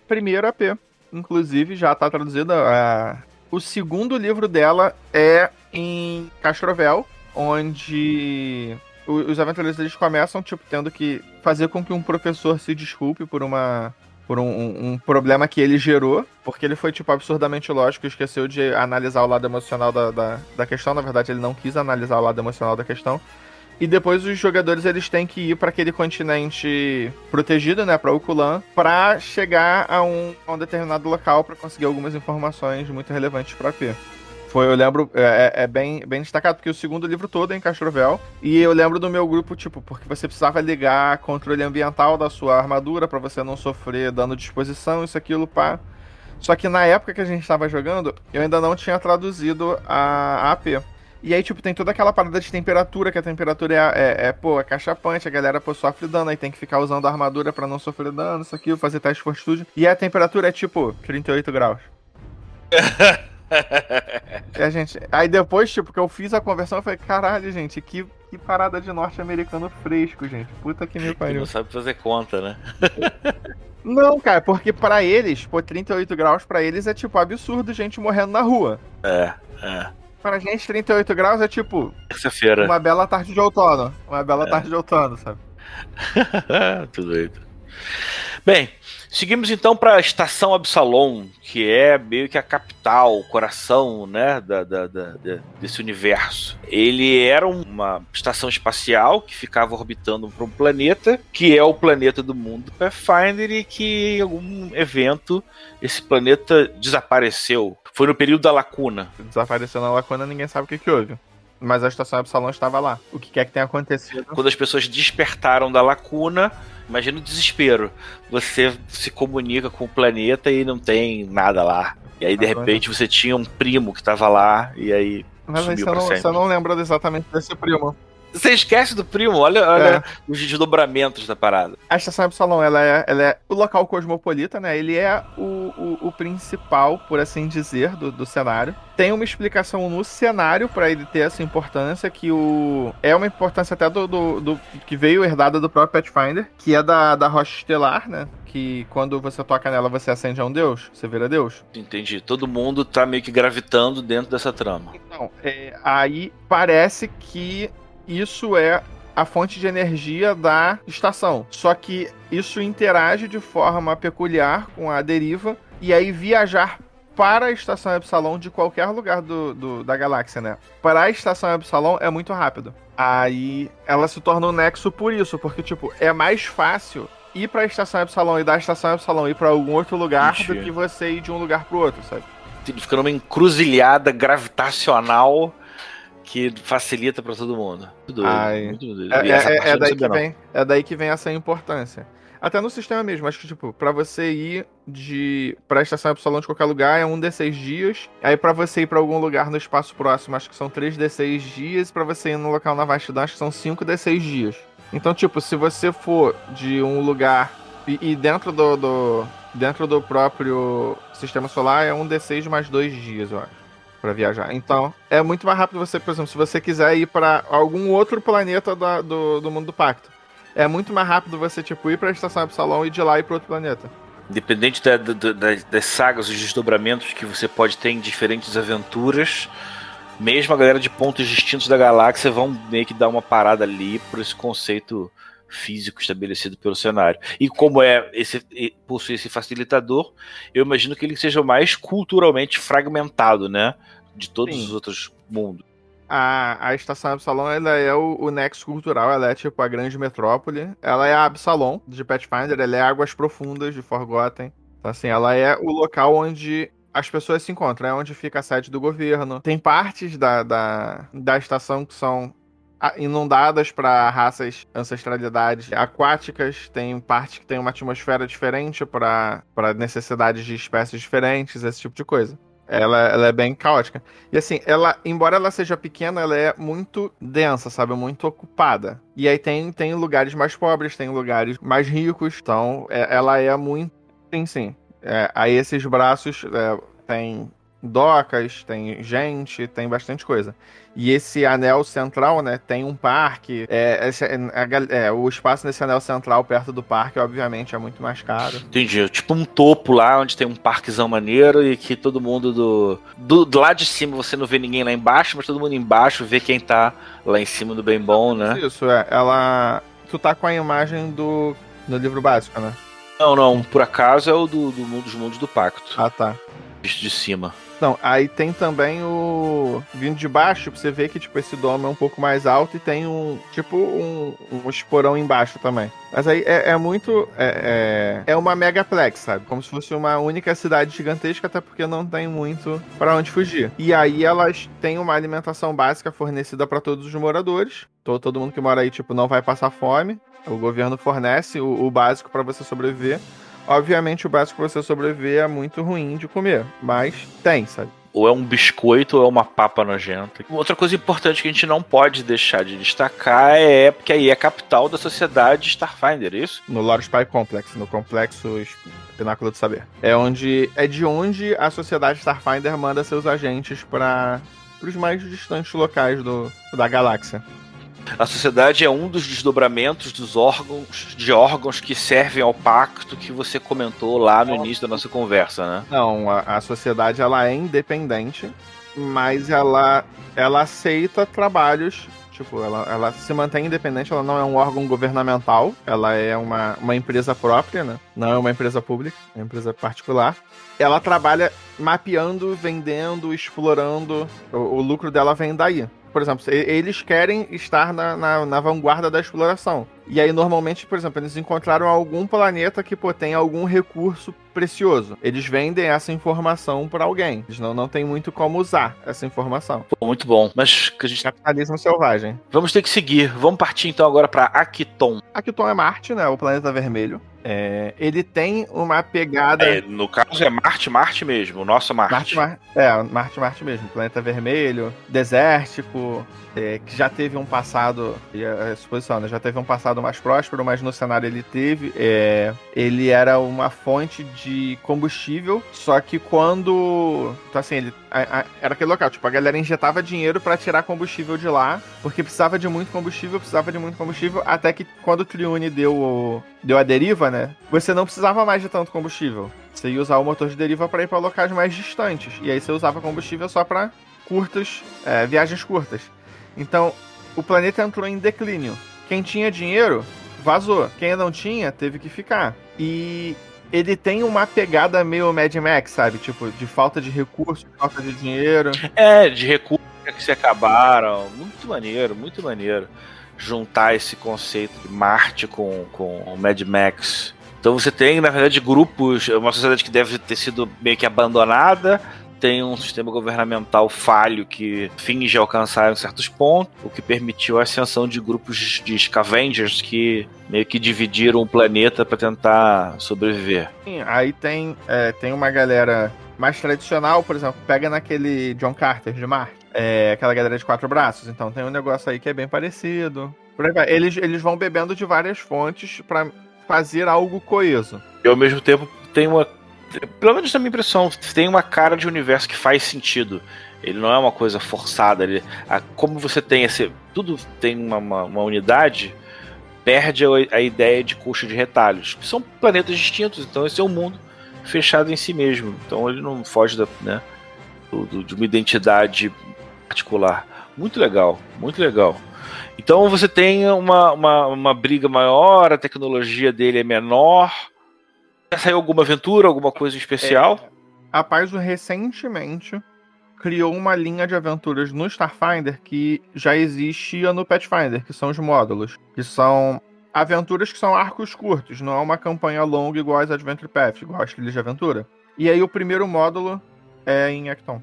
Primeiro AP, inclusive, já tá traduzida. a- O segundo livro dela é em Castrovel, onde os aventureiros eles começam, tipo, tendo que fazer com que um professor se desculpe por uma. Por um, um- um problema que ele gerou, porque ele foi, tipo, absurdamente lógico e esqueceu de analisar o lado emocional da, da, da questão. Na verdade, ele não quis analisar o lado emocional da questão. E depois os jogadores eles têm que ir para aquele continente protegido, né, para Ukulan, para chegar a um, a um determinado local para conseguir algumas informações muito relevantes para P. Foi, eu lembro, é, é- é bem, bem destacado, porque o segundo livro todo é em Castrovel. E eu lembro do meu grupo, tipo, porque você precisava ligar controle ambiental da sua armadura para você não sofrer dano de exposição, isso, aquilo, pá. Só que na época que a gente tava jogando, eu ainda não tinha traduzido a, a AP. E aí, tipo, tem toda aquela parada de temperatura, que a temperatura é, é, é pô, é cachapante, a galera, pô, sofre dano, aí tem que ficar usando a armadura pra não sofrer dano, isso aqui, fazer teste de fortitude. E a temperatura é, tipo, 38 graus. <laughs> a gente... Aí depois, tipo, que eu fiz a conversão, eu falei, caralho, gente, que, que parada de norte-americano fresco, gente. Puta que me Que pariu. não sabe fazer conta, né? <laughs> Não, cara, porque pra eles, pô, 38 graus pra eles é, tipo, absurdo gente morrendo na rua. É, é. Pra gente, 38 graus é, tipo, Terça-feira. uma bela tarde de outono. Uma bela tarde de outono, sabe? <laughs> Tudo doido. Bem, seguimos então para a estação Absalom, que é meio que a capital, o coração, né, da, da- da- desse universo. Ele era uma estação espacial que ficava orbitando para um planeta, que é o planeta do mundo Pathfinder, e que em algum evento esse planeta desapareceu. Foi no período da lacuna. Desapareceu na lacuna, ninguém sabe o que, que houve. Mas a estação Epsilon estava lá. O que quer que tenha acontecido? Quando as pessoas despertaram da lacuna, imagina o desespero. Você se comunica com o planeta e não tem nada lá. E aí, de repente, você tinha um primo que tava lá, e aí. Mas aí você não, você não lembra exatamente desse primo. Você esquece do primo, olha, olha os desdobramentos da parada. A estação Epsilon, ela é, ela é o local cosmopolita, né? Ele é o, o, o principal, por assim dizer, do, do cenário. Tem uma explicação no cenário para ele ter essa importância, que o é uma importância até do, do, do- que veio herdada do próprio Pathfinder, que é da, da rocha estelar, né? Que quando você toca nela, você acende a um deus, você vira deus. Entendi. Todo mundo tá meio que gravitando dentro dessa trama. Então, é, aí parece que isso é a fonte de energia da estação. Só que isso interage de forma peculiar com a deriva e aí viajar para a estação Epsilon de qualquer lugar do, do- da galáxia, né? Para a estação Epsilon é muito rápido. Aí ela se torna um nexo por isso, porque, tipo, é mais fácil ir para a estação Epsilon e da estação Epsilon ir para algum outro lugar Ixi. do que você ir de um lugar pro outro, sabe? Fica numa encruzilhada gravitacional que facilita pra todo mundo. Doido, muito doido. É, é- é não daí que vem, é daí que vem essa importância. Até no sistema mesmo, acho que, tipo, pra você ir de pra estação Epsilon de qualquer lugar é um D6 dias. Aí pra você ir pra algum lugar no espaço próximo, acho que são 3 D6 dias. E pra você ir no local na vastidão, acho que são 5 D6 dias. Então, tipo, se você for de um lugar e, e dentro do, do- dentro do próprio sistema solar é um D6 mais 2 dias, eu acho. Pra viajar. Então, é muito mais rápido você, por exemplo, se você quiser ir pra algum outro planeta da- do, do mundo do pacto. É muito mais rápido você, tipo, ir pra estação Epsilon e de lá ir pra outro planeta. Independente da- da- da- das, sagas, os desdobramentos que você pode ter em diferentes aventuras, mesmo a galera de pontos distintos da galáxia vão meio que dar uma parada ali por esse conceito físico estabelecido pelo cenário. E como é esse possui esse facilitador, eu imagino que ele seja o mais culturalmente fragmentado, né? De todos Sim. os outros mundos. A, a estação Absalom, ela é o, o nexo cultural, ela é tipo a grande metrópole. Ela é a Absalom de Pathfinder, ela é Águas Profundas de Forgotten. Então, assim, ela é o local onde as pessoas se encontram, é onde fica a sede do governo. Tem partes da, da, da estação que são inundadas para raças ancestralidades aquáticas, tem parte que tem uma atmosfera diferente para necessidades de espécies diferentes, esse tipo de coisa. Ela, ela é bem caótica. E assim, ela, embora ela seja pequena, ela é muito densa, sabe? Muito ocupada. E aí tem, tem lugares mais pobres, tem lugares mais ricos. Então, é- ela é muito. Sim, sim. É, aí esses braços é, tem docas, tem gente, tem bastante coisa. E esse anel central, né, tem um parque. É, gal- é, o espaço nesse anel central perto do parque, obviamente, é muito mais caro. Entendi. Tipo um topo lá, onde tem um parquezão maneiro e que todo mundo do, do, do lado de cima você não vê ninguém lá embaixo, mas todo mundo embaixo vê quem tá lá em cima do bem bom, né? Isso, é. Ela. Tu tá com a imagem do. do livro básico, né? Não, não, por acaso é o do, do dos mundos do pacto, Ah, tá. visto de cima. Não, aí tem também o. Vindo de baixo, você ver que, tipo, esse domo é um pouco mais alto e tem um. Tipo, um, um esporão embaixo também. Mas aí é, é muito. É, é, é uma megaplex, sabe? Como se fosse uma única cidade gigantesca, até porque não tem muito pra onde fugir. E aí elas têm uma alimentação básica fornecida pra todos os moradores. Todo, todo mundo que mora aí, tipo, não vai passar fome. O governo fornece o, o básico pra você sobreviver. Obviamente, o básico pra você sobreviver é muito ruim de comer, mas tem, sabe? Ou é um biscoito ou é uma papa nojenta. Outra coisa importante que a gente não pode deixar de destacar é porque aí é a capital da sociedade Starfinder, é isso? No Lord Spy Complex, no complexo Pináculo do Saber. É onde é de onde a sociedade Starfinder manda seus agentes para os mais distantes locais do, da galáxia. A sociedade é um dos desdobramentos dos órgãos de órgãos que servem ao pacto que você comentou lá no início da nossa conversa, né? Não, a, a sociedade ela é independente, mas ela ela aceita trabalhos Tipo, ela, ela se mantém independente, ela não é um órgão governamental, ela é uma, uma empresa própria, né? Não é uma empresa pública, é uma empresa particular. Ela trabalha mapeando, vendendo, explorando. O, o lucro dela vem daí por exemplo, eles querem estar na, na, na, vanguarda da exploração. E aí, normalmente, por exemplo, eles encontraram algum planeta que pô, tem algum recurso precioso. Eles vendem essa informação para alguém. Eles não, não tem muito como usar essa informação. Pô, muito bom. Mas que a gente. Capitalismo selvagem. Vamos ter que seguir. Vamos partir então agora para Akiton. Akiton é Marte, né? O planeta vermelho. É, ele tem uma pegada. É, no caso é Marte, Marte mesmo, o nosso Marte. Marte, Mar... É, Marte, Marte mesmo. Planeta vermelho, desértico, é, que já teve um passado, a exposição, né? Já teve um passado mais próspero, mas no cenário ele teve. É, ele era uma fonte de combustível, só que quando. Então, assim, ele, a, a, era aquele local, tipo, a galera injetava dinheiro para tirar combustível de lá, porque precisava de muito combustível, precisava de muito combustível, até que quando o Triune deu, deu a deriva, né? Você não precisava mais de tanto combustível. Você ia usar o motor de deriva para ir para locais mais distantes. E aí você usava combustível só para curtas, é, viagens curtas. Então, o planeta entrou em declínio. Quem tinha dinheiro, vazou. Quem não tinha, teve que ficar. E ele tem uma pegada meio Mad Max, sabe? Tipo, de falta de recursos, falta de dinheiro. É, de recursos que se acabaram. Muito maneiro, muito maneiro. Juntar esse conceito de Marte com, com o Mad Max. Então você tem, na verdade, grupos, uma sociedade que deve ter sido meio que abandonada, tem um sistema governamental falho que finge alcançar em certos pontos, o que permitiu a ascensão de grupos de scavengers que meio que dividiram o planeta para tentar sobreviver. Sim, aí tem, é, tem uma galera mais tradicional, por exemplo, pega naquele John Carter de Marte, é, aquela galera de quatro braços. Então tem um negócio aí que é bem parecido. Eles, eles vão bebendo de várias fontes para fazer algo coeso. E ao mesmo tempo tem uma pelo menos na minha impressão, tem uma cara de universo que faz sentido. Ele não é uma coisa forçada. Ele, a, como você tem esse. Tudo tem uma, uma, uma unidade, perde a, a, ideia de coxa de retalhos. São planetas distintos, então esse é um mundo fechado em si mesmo. Então ele não foge da, né, do, de uma identidade particular. Muito legal, muito legal. Então você tem uma, uma, uma briga maior, a tecnologia dele é menor já saiu alguma aventura, alguma coisa especial? É, a Paizo recentemente criou uma linha de aventuras no Starfinder que já existia no Pathfinder, que são os módulos, que são aventuras que são arcos curtos, não é uma campanha longa igual as Adventure Path, igual as trilhas de aventura. E aí o primeiro módulo é em Acton.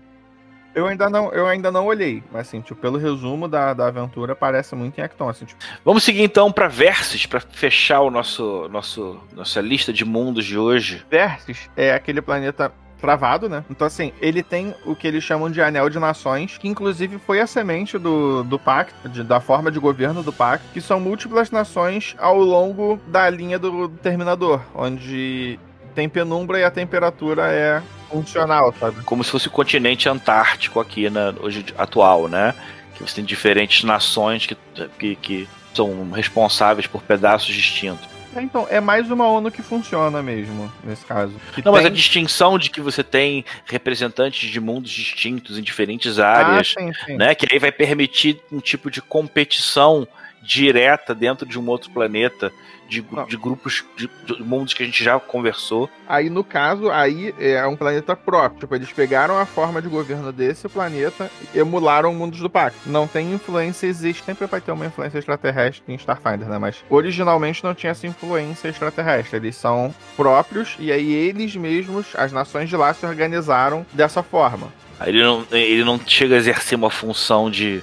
Eu ainda não, eu ainda não olhei, mas assim, tipo, pelo resumo da, da aventura, parece muito em Acton, assim, tipo. Vamos seguir então para Versus, para fechar o nosso, nosso nossa lista de mundos de hoje. Versus é aquele planeta travado, né? Então, assim, ele tem o que eles chamam de Anel de Nações, que inclusive foi a semente do, do pacto, de, da forma de governo do pacto, que são múltiplas nações ao longo da linha do, do Terminador, onde tem penumbra e a temperatura é funcional, sabe? Como se fosse o continente antártico aqui na, hoje atual, né? Que você tem diferentes nações que, que, que são responsáveis por pedaços distintos. É, então, é mais uma ONU que funciona mesmo, nesse caso. Não, tem... mas a distinção de que você tem representantes de mundos distintos em diferentes áreas, ah, sim, sim. né? Que aí vai permitir um tipo de competição direta dentro de um outro planeta de, de grupos de, de, mundos que a gente já conversou. Aí, no caso, aí é um planeta próprio. Tipo, eles pegaram a forma de governo desse planeta e emularam mundos do Pacto. Não tem influência, existe. Sempre vai ter uma influência extraterrestre em Starfinder, né? Mas originalmente não tinha essa influência extraterrestre. Eles são próprios e aí eles mesmos, as nações de lá, se organizaram dessa forma. Ele não, ele não chega a exercer uma função de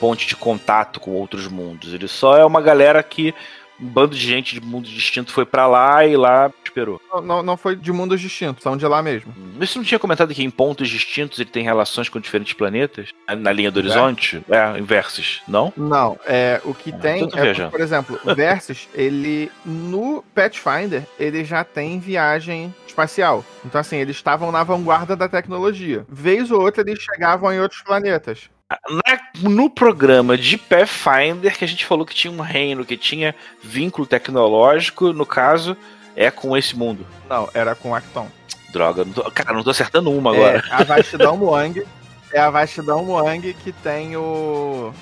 ponte de contato com outros mundos. Ele só é uma galera que um bando de gente de mundo distinto foi para lá e lá esperou. Não, não, não foi de mundos distintos, são de lá mesmo. Você não tinha comentado que em pontos distintos ele tem relações com diferentes planetas? Na linha do horizonte? É, em Versus, não? Não, é, o que tem tô é, por exemplo, <laughs> Versus, ele no Pathfinder, ele já tem viagem espacial. Então assim, eles estavam na vanguarda da tecnologia. Vez ou outra eles chegavam em outros planetas. Na- no programa de Pathfinder, que a gente falou que tinha um reino que tinha vínculo tecnológico, no caso, é com esse mundo. Não, era com Acton. Droga, não tô, cara, não tô acertando uma agora. É a vastidão Muang. É a vastidão Muang que tem o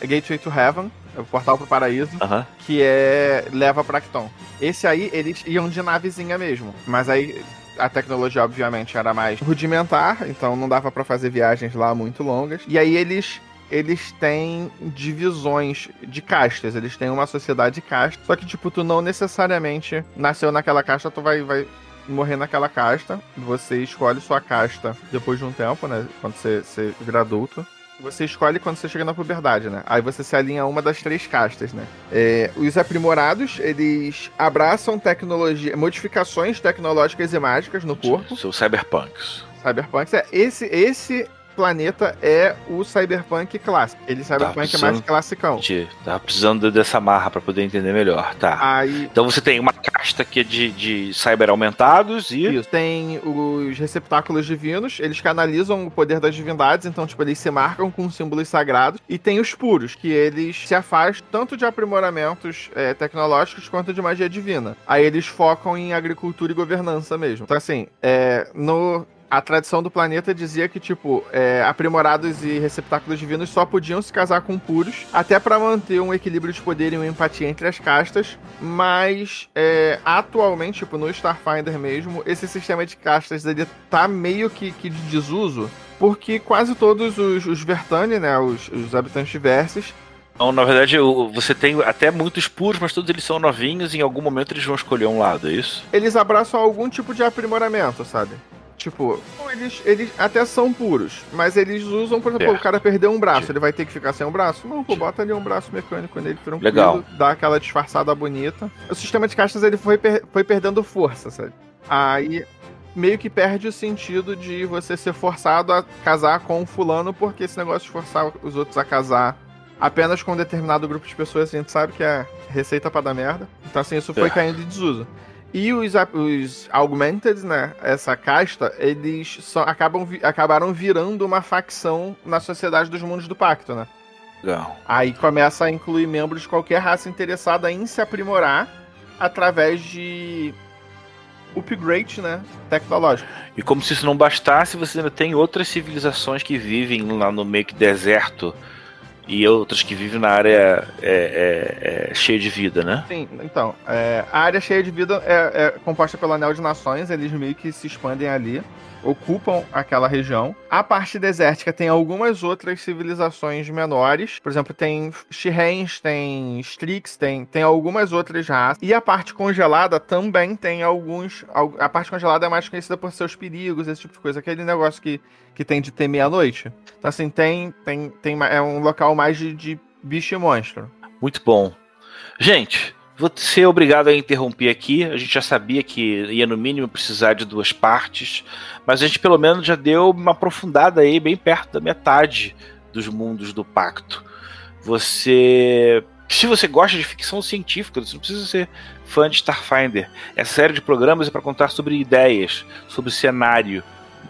Gateway to Heaven, é o portal pro paraíso, Aham. que é leva pra Acton. Esse aí eles iam de navezinha mesmo, mas aí a tecnologia obviamente era mais rudimentar, então não dava pra fazer viagens lá muito longas. E aí eles eles têm divisões de castas, eles têm uma sociedade de castas, só que tipo tu não necessariamente nasceu naquela casta, tu vai vai morrer naquela casta. Você escolhe sua casta depois de um tempo, né? Quando você, você vira adulto. Você escolhe quando você chega na puberdade, né? Aí você se alinha a uma das três castas, né? É, os aprimorados, eles abraçam tecnologia, modificações tecnológicas e mágicas no corpo. São cyberpunks. Cyberpunk. É, esse, esse planeta é o Cyberpunk clássico. Ele Cyberpunk é mais classicão. Gente, tava precisando dessa marra pra poder entender melhor. Tá. Aí Então você tem uma casta que é de, de cyber aumentados e. Isso. Tem os receptáculos divinos, eles canalizam o poder das divindades, então, tipo, eles se marcam com símbolos sagrados. E tem os puros, que eles se afastam tanto de aprimoramentos é, tecnológicos quanto de magia divina. Aí eles focam em agricultura e governança mesmo. Então, assim, é, no. A tradição do planeta dizia que, tipo, é, aprimorados e receptáculos divinos só podiam se casar com puros, até pra manter um equilíbrio de poder e uma empatia entre as castas, mas é, atualmente, tipo, no Starfinder mesmo, esse sistema de castas ele tá meio que, que de desuso, porque quase todos os, os Vertani, né, os, os habitantes de Verses, Então, na verdade, você tem até muitos puros, mas todos eles são novinhos e em algum momento eles vão escolher um lado, é isso? eles abraçam algum tipo de aprimoramento, sabe? Tipo, eles, eles até são puros, mas eles usam, por exemplo, Certo. o cara perdeu um braço, ele vai ter que ficar sem um braço? Não, pô, bota ali um braço mecânico nele, tranquilo, Legal. dá aquela disfarçada bonita. O sistema de castas, ele foi, per- foi perdendo força, sabe? Aí, meio que perde o sentido de você ser forçado a casar com fulano, porque esse negócio de forçar os outros a casar apenas com um determinado grupo de pessoas, a gente sabe que é receita pra dar merda. Então, assim, isso foi Certo. caindo em desuso. E os, os Augmented, né? Essa casta, eles só acabam, acabaram virando uma facção na sociedade dos mundos do pacto, né? Legal. Aí começa a incluir membros de qualquer raça interessada em se aprimorar através de upgrade, né? Tecnológico. E como se isso não bastasse, você ainda tem outras civilizações que vivem lá no meio que deserto e outras que vivem na área é, é, é, cheia de vida, né? Sim, então, é, a área cheia de vida é, é composta pelo Anel de Nações, eles meio que se expandem ali, ocupam aquela região. A parte desértica tem algumas outras civilizações menores, por exemplo, tem Shirens, tem Strix, tem, tem algumas outras raças. E a parte congelada também tem alguns. al- A parte congelada é mais conhecida por seus perigos, esse tipo de coisa, aquele negócio que, que tem de ter meia-noite. Então, assim, tem, tem, tem. É um local mais de, de bicho e monstro. Muito bom. Gente, vou ser obrigado a interromper aqui. A gente já sabia que ia no mínimo precisar de duas partes, mas a gente pelo menos já deu uma aprofundada aí, bem perto da metade dos mundos do pacto. Você. Se você gosta de ficção científica, você não precisa ser fã de Starfinder. Essa série de programas é para contar sobre ideias, sobre cenário,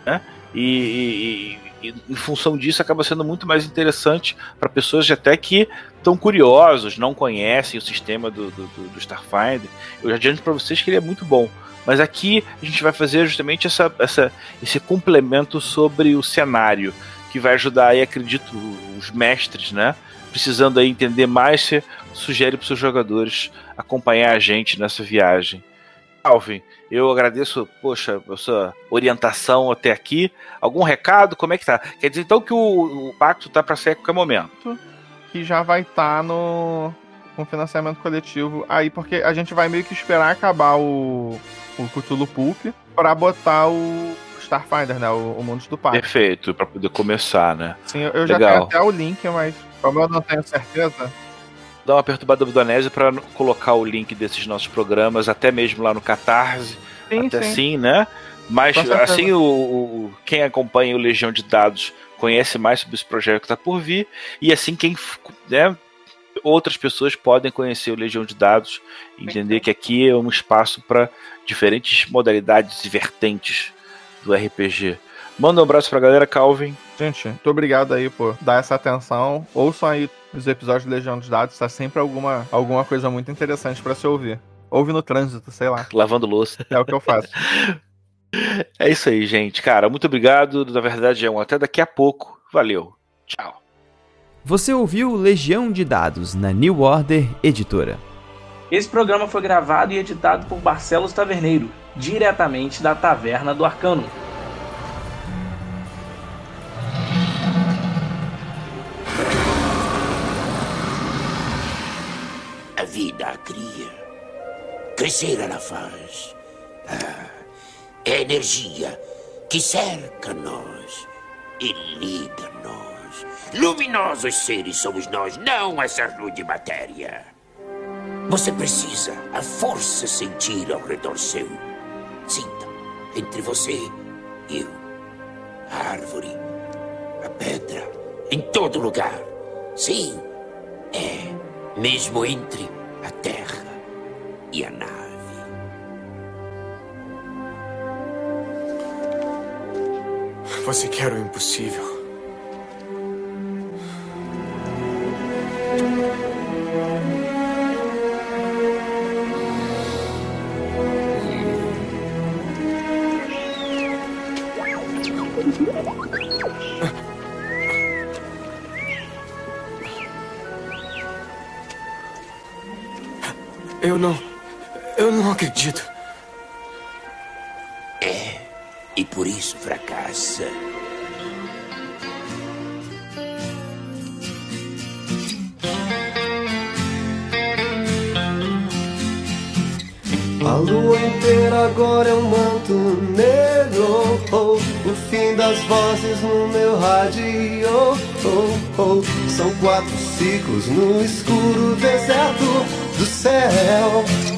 né? E, e- em função disso acaba sendo muito mais interessante para pessoas de até que estão curiosos, não conhecem o sistema do, do, do- do Starfinder. Eu já adianto para vocês que ele é muito bom. Mas aqui a gente vai fazer justamente essa, essa, esse complemento sobre o cenário, que vai ajudar aí, acredito, os mestres, né? Precisando aí entender mais, você sugere para os seus jogadores acompanhar a gente nessa viagem. Alvin, eu agradeço, poxa, a sua orientação até aqui. Algum recado? Como é que tá? Quer dizer então que o, o pacto tá para sair a qualquer momento. que já vai estar no com financiamento coletivo aí, porque a gente vai meio que esperar acabar o, o Cthulhu Pulp pra botar o Starfinder, né? O, o Mundos do Parque. Perfeito, para poder começar, né? Sim, eu, eu já tenho até o link, mas como eu não tenho certeza, dar uma perturbada Donésio para colocar o link desses nossos programas, até mesmo lá no Catarse. Sim, até sim. assim, né? Mas assim, o, o- quem acompanha o Legião de Dados conhece mais sobre esse projeto que está por vir. E assim, quem né, outras pessoas podem conhecer o Legião de Dados entender que aqui é um espaço para diferentes modalidades e vertentes do RPG. Manda um abraço pra galera, Calvin. Gente, muito obrigado aí por dar essa atenção. Ouçam aí os episódios de Legião dos Dados, tá sempre alguma, alguma coisa muito interessante pra se ouvir. Ouve no trânsito, sei lá. Lavando louça. É o que eu faço. <laughs> É isso aí, gente. Cara, muito obrigado. Na verdade, é um até daqui a pouco. Valeu. Tchau. Você ouviu Legião de Dados na New Order Editora. Esse programa foi gravado e editado por Barcelos Taverneiro, diretamente da Taverna do Arcano. Vida a cria. Crescer ela faz. Ah, é energia que cerca nós e liga nós. Luminosos seres somos nós, não essa luz de matéria. Você precisa a força sentir ao redor seu. Sinta entre você e eu. A árvore, a pedra, em todo lugar. Sim, é, mesmo entre a terra e a nave. Você quer o impossível. Acredito. E por isso fracassa. A lua inteira agora é um manto negro. Oh, o fim das vozes no meu rádio. Oh, oh, são quatro ciclos no escuro deserto do céu.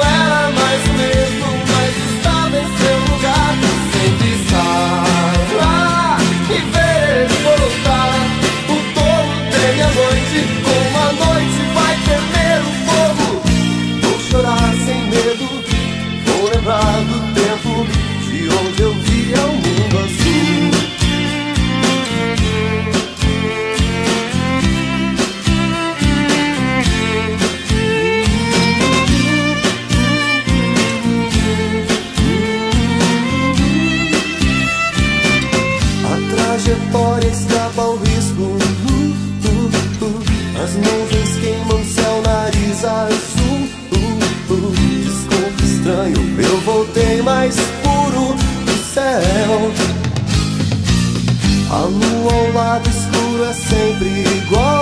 céu. A lua ao lado escuro é sempre igual.